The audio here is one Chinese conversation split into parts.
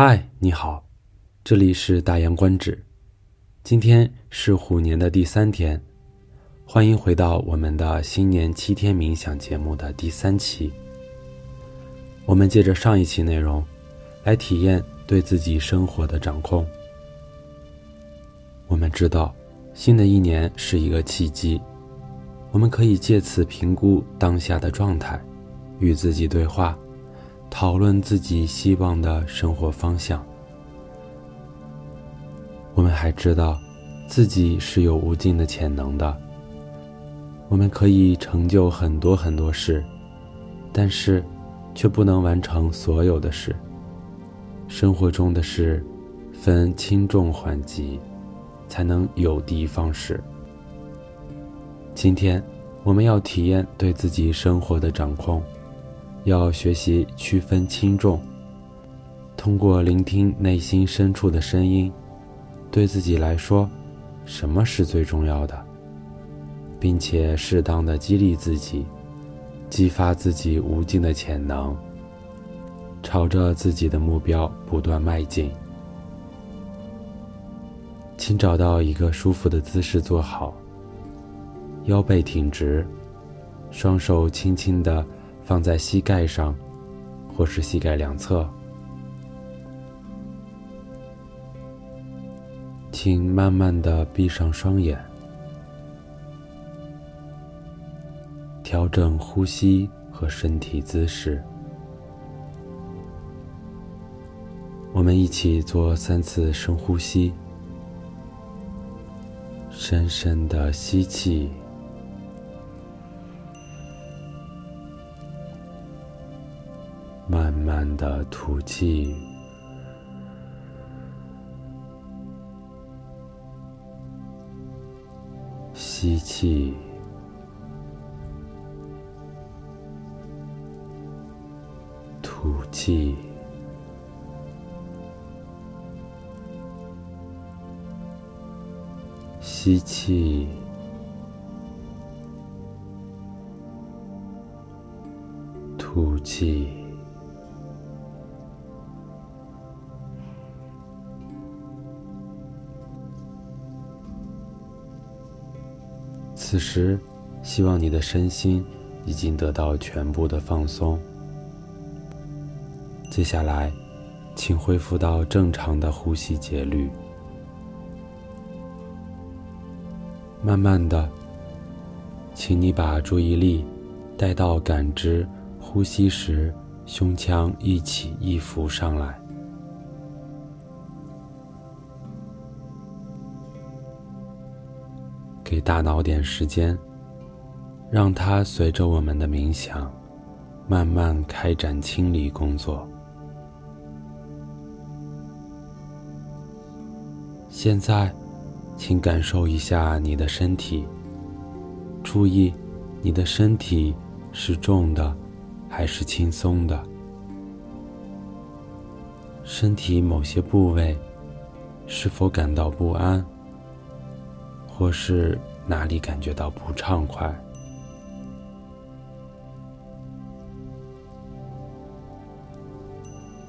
嗨，你好，这里是大洋观止。今天是虎年的第三天，欢迎回到我们的新年七天冥想节目的第三期。我们借着上一期内容，来体验对自己生活的掌控。我们知道，新的一年是一个契机，我们可以借此评估当下的状态，与自己对话。讨论自己希望的生活方向。我们还知道，自己是有无尽的潜能的。我们可以成就很多很多事，但是，却不能完成所有的事。生活中的事，分轻重缓急，才能有的放矢。今天，我们要体验对自己生活的掌控。要学习区分轻重，通过聆听内心深处的声音，对自己来说，什么是最重要的，并且适当的激励自己，激发自己无尽的潜能，朝着自己的目标不断迈进。请找到一个舒服的姿势坐好，腰背挺直，双手轻轻的。放在膝盖上，或是膝盖两侧。请慢慢的闭上双眼，调整呼吸和身体姿势。我们一起做三次深呼吸，深深的吸气。慢的吐气，吸气，吐气，吸气，吐气。此时，希望你的身心已经得到全部的放松。接下来，请恢复到正常的呼吸节律。慢慢的，请你把注意力带到感知呼吸时胸腔一起一伏上来。给大脑点时间，让它随着我们的冥想，慢慢开展清理工作。现在，请感受一下你的身体，注意你的身体是重的还是轻松的，身体某些部位是否感到不安。或是哪里感觉到不畅快，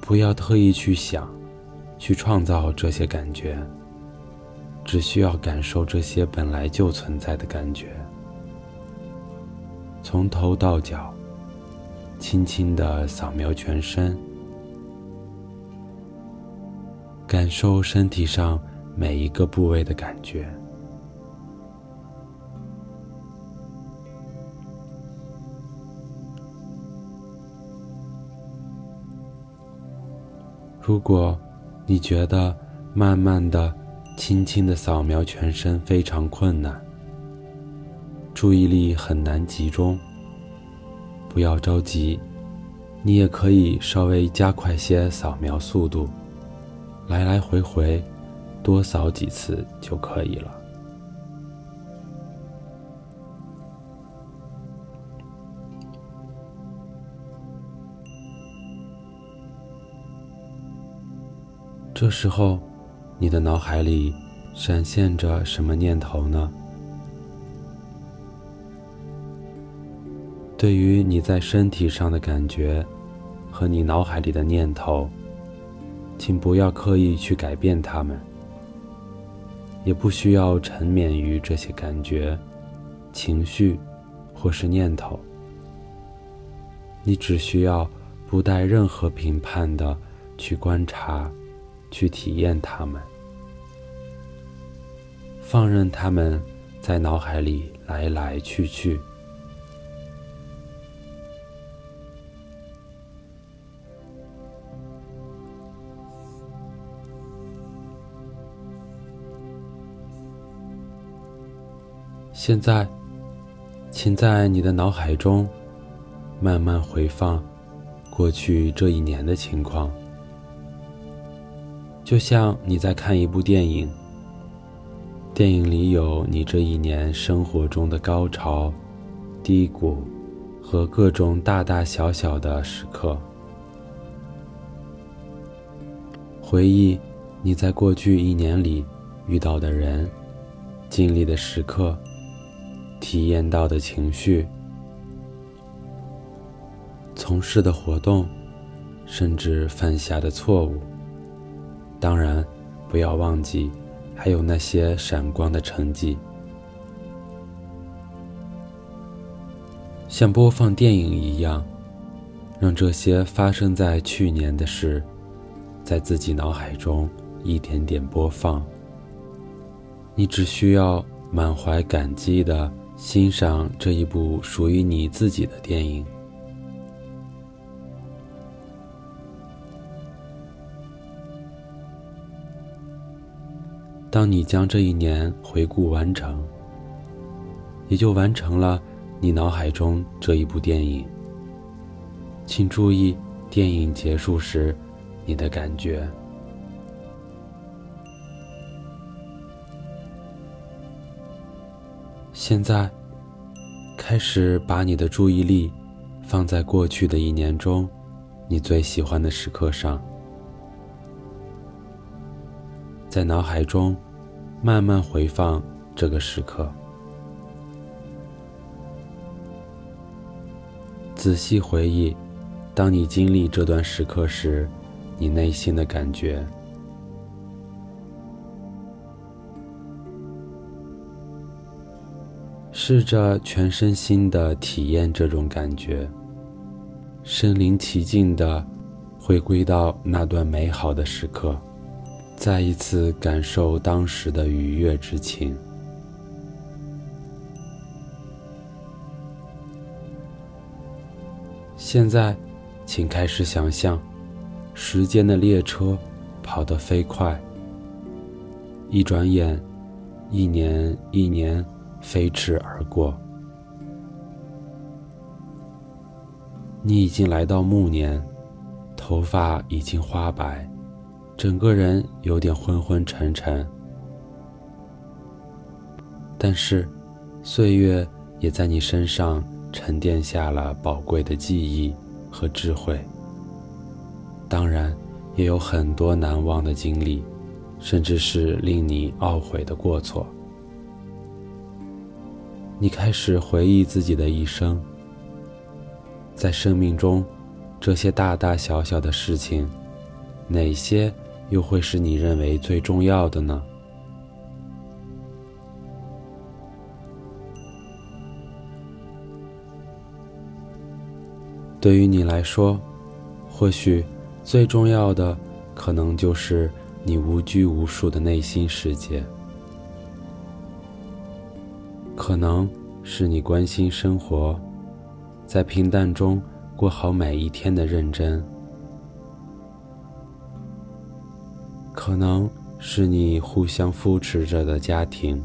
不要特意去想、去创造这些感觉，只需要感受这些本来就存在的感觉，从头到脚，轻轻的扫描全身，感受身体上每一个部位的感觉。如果你觉得慢慢的、轻轻的扫描全身非常困难，注意力很难集中，不要着急，你也可以稍微加快些扫描速度，来来回回多扫几次就可以了。这时候，你的脑海里闪现着什么念头呢？对于你在身体上的感觉和你脑海里的念头，请不要刻意去改变它们，也不需要沉湎于这些感觉、情绪或是念头。你只需要不带任何评判的去观察、去体验它们，放任它们在脑海里来来去去。现在，请在你的脑海中慢慢回放过去这一年的情况，就像你在看一部电影。电影里有你这一年生活中的高潮、低谷和各种大大小小的时刻。回忆你在过去一年里遇到的人、经历的时刻。体验到的情绪、从事的活动，甚至犯下的错误。当然，不要忘记还有那些闪光的成绩。像播放电影一样，让这些发生在去年的事，在自己脑海中一点点播放。你只需要满怀感激的。欣赏这一部属于你自己的电影。当你将这一年回顾完成，也就完成了你脑海中这一部电影。请注意电影结束时你的感觉。现在，开始把你的注意力放在过去的一年中你最喜欢的时刻上，在脑海中慢慢回放这个时刻，仔细回忆，当你经历这段时刻时，你内心的感觉。试着全身心的体验这种感觉，身临其境的回归到那段美好的时刻，再一次感受当时的愉悦之情。现在，请开始想象，时间的列车跑得飞快，一转眼，一年一年。飞驰而过，你已经来到暮年，头发已经花白，整个人有点昏昏沉沉。但是，岁月也在你身上沉淀下了宝贵的记忆和智慧。当然，也有很多难忘的经历，甚至是令你懊悔的过错。你开始回忆自己的一生，在生命中，这些大大小小的事情，哪些又会是你认为最重要的呢？对于你来说，或许最重要的，可能就是你无拘无束的内心世界。可能是你关心生活，在平淡中过好每一天的认真；可能是你互相扶持着的家庭；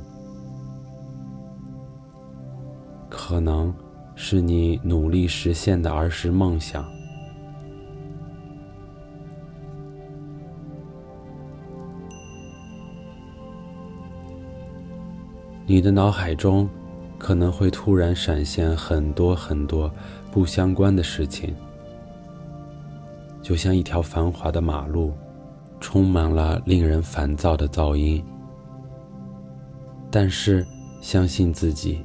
可能是你努力实现的儿时梦想。你的脑海中可能会突然闪现很多很多不相关的事情，就像一条繁华的马路，充满了令人烦躁的噪音。但是，相信自己，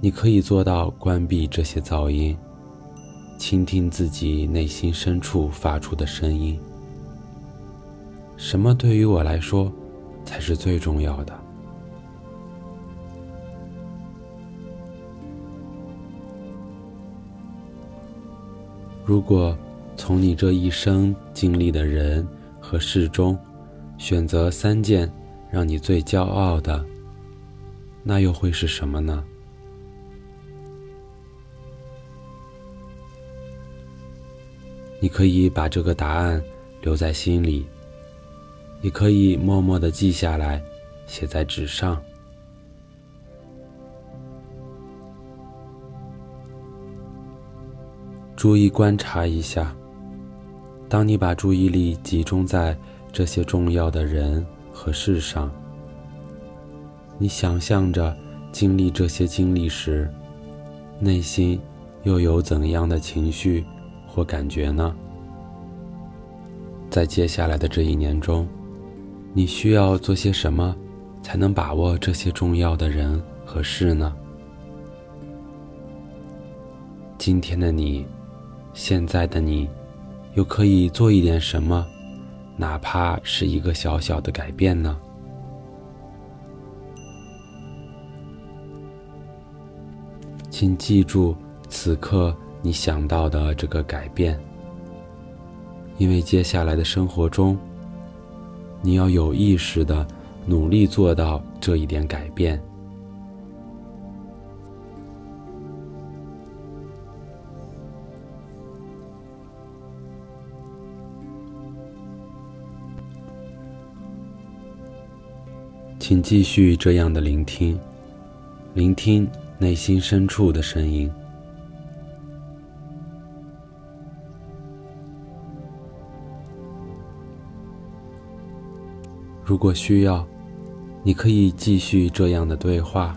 你可以做到关闭这些噪音，倾听自己内心深处发出的声音。什么对于我来说才是最重要的？如果从你这一生经历的人和事中，选择三件让你最骄傲的，那又会是什么呢？你可以把这个答案留在心里，也可以默默的记下来，写在纸上。注意观察一下，当你把注意力集中在这些重要的人和事上，你想象着经历这些经历时，内心又有怎样的情绪？或感觉呢？在接下来的这一年中，你需要做些什么，才能把握这些重要的人和事呢？今天的你，现在的你，又可以做一点什么，哪怕是一个小小的改变呢？请记住，此刻。你想到的这个改变，因为接下来的生活中，你要有意识的努力做到这一点改变。请继续这样的聆听，聆听内心深处的声音。如果需要，你可以继续这样的对话，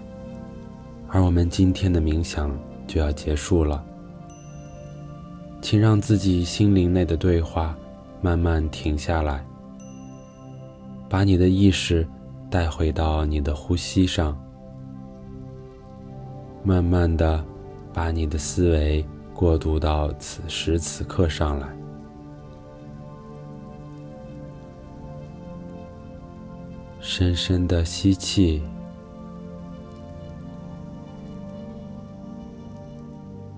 而我们今天的冥想就要结束了。请让自己心灵内的对话慢慢停下来，把你的意识带回到你的呼吸上，慢慢的把你的思维过渡到此时此刻上来。深深的吸气，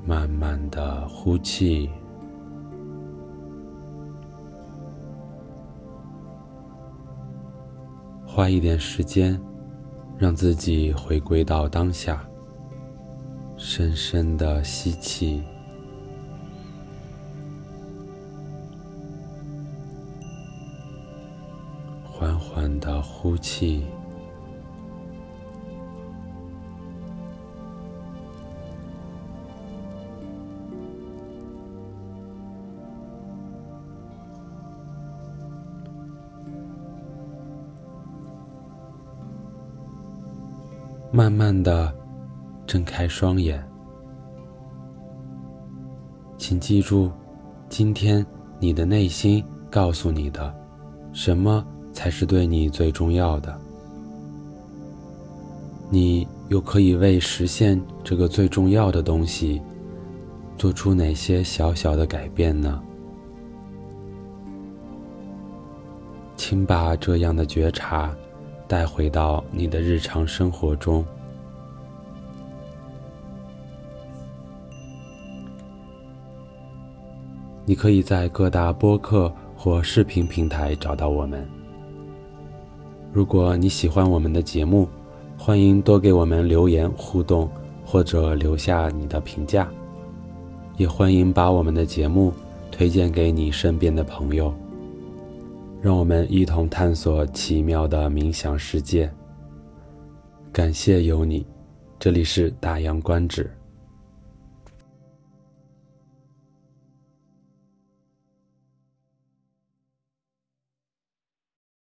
慢慢的呼气，花一点时间，让自己回归到当下。深深的吸气。缓缓的呼气，慢慢的睁开双眼。请记住，今天你的内心告诉你的什么？才是对你最重要的。你又可以为实现这个最重要的东西，做出哪些小小的改变呢？请把这样的觉察带回到你的日常生活中。你可以在各大播客或视频平台找到我们。如果你喜欢我们的节目，欢迎多给我们留言互动，或者留下你的评价。也欢迎把我们的节目推荐给你身边的朋友，让我们一同探索奇妙的冥想世界。感谢有你，这里是大洋观止。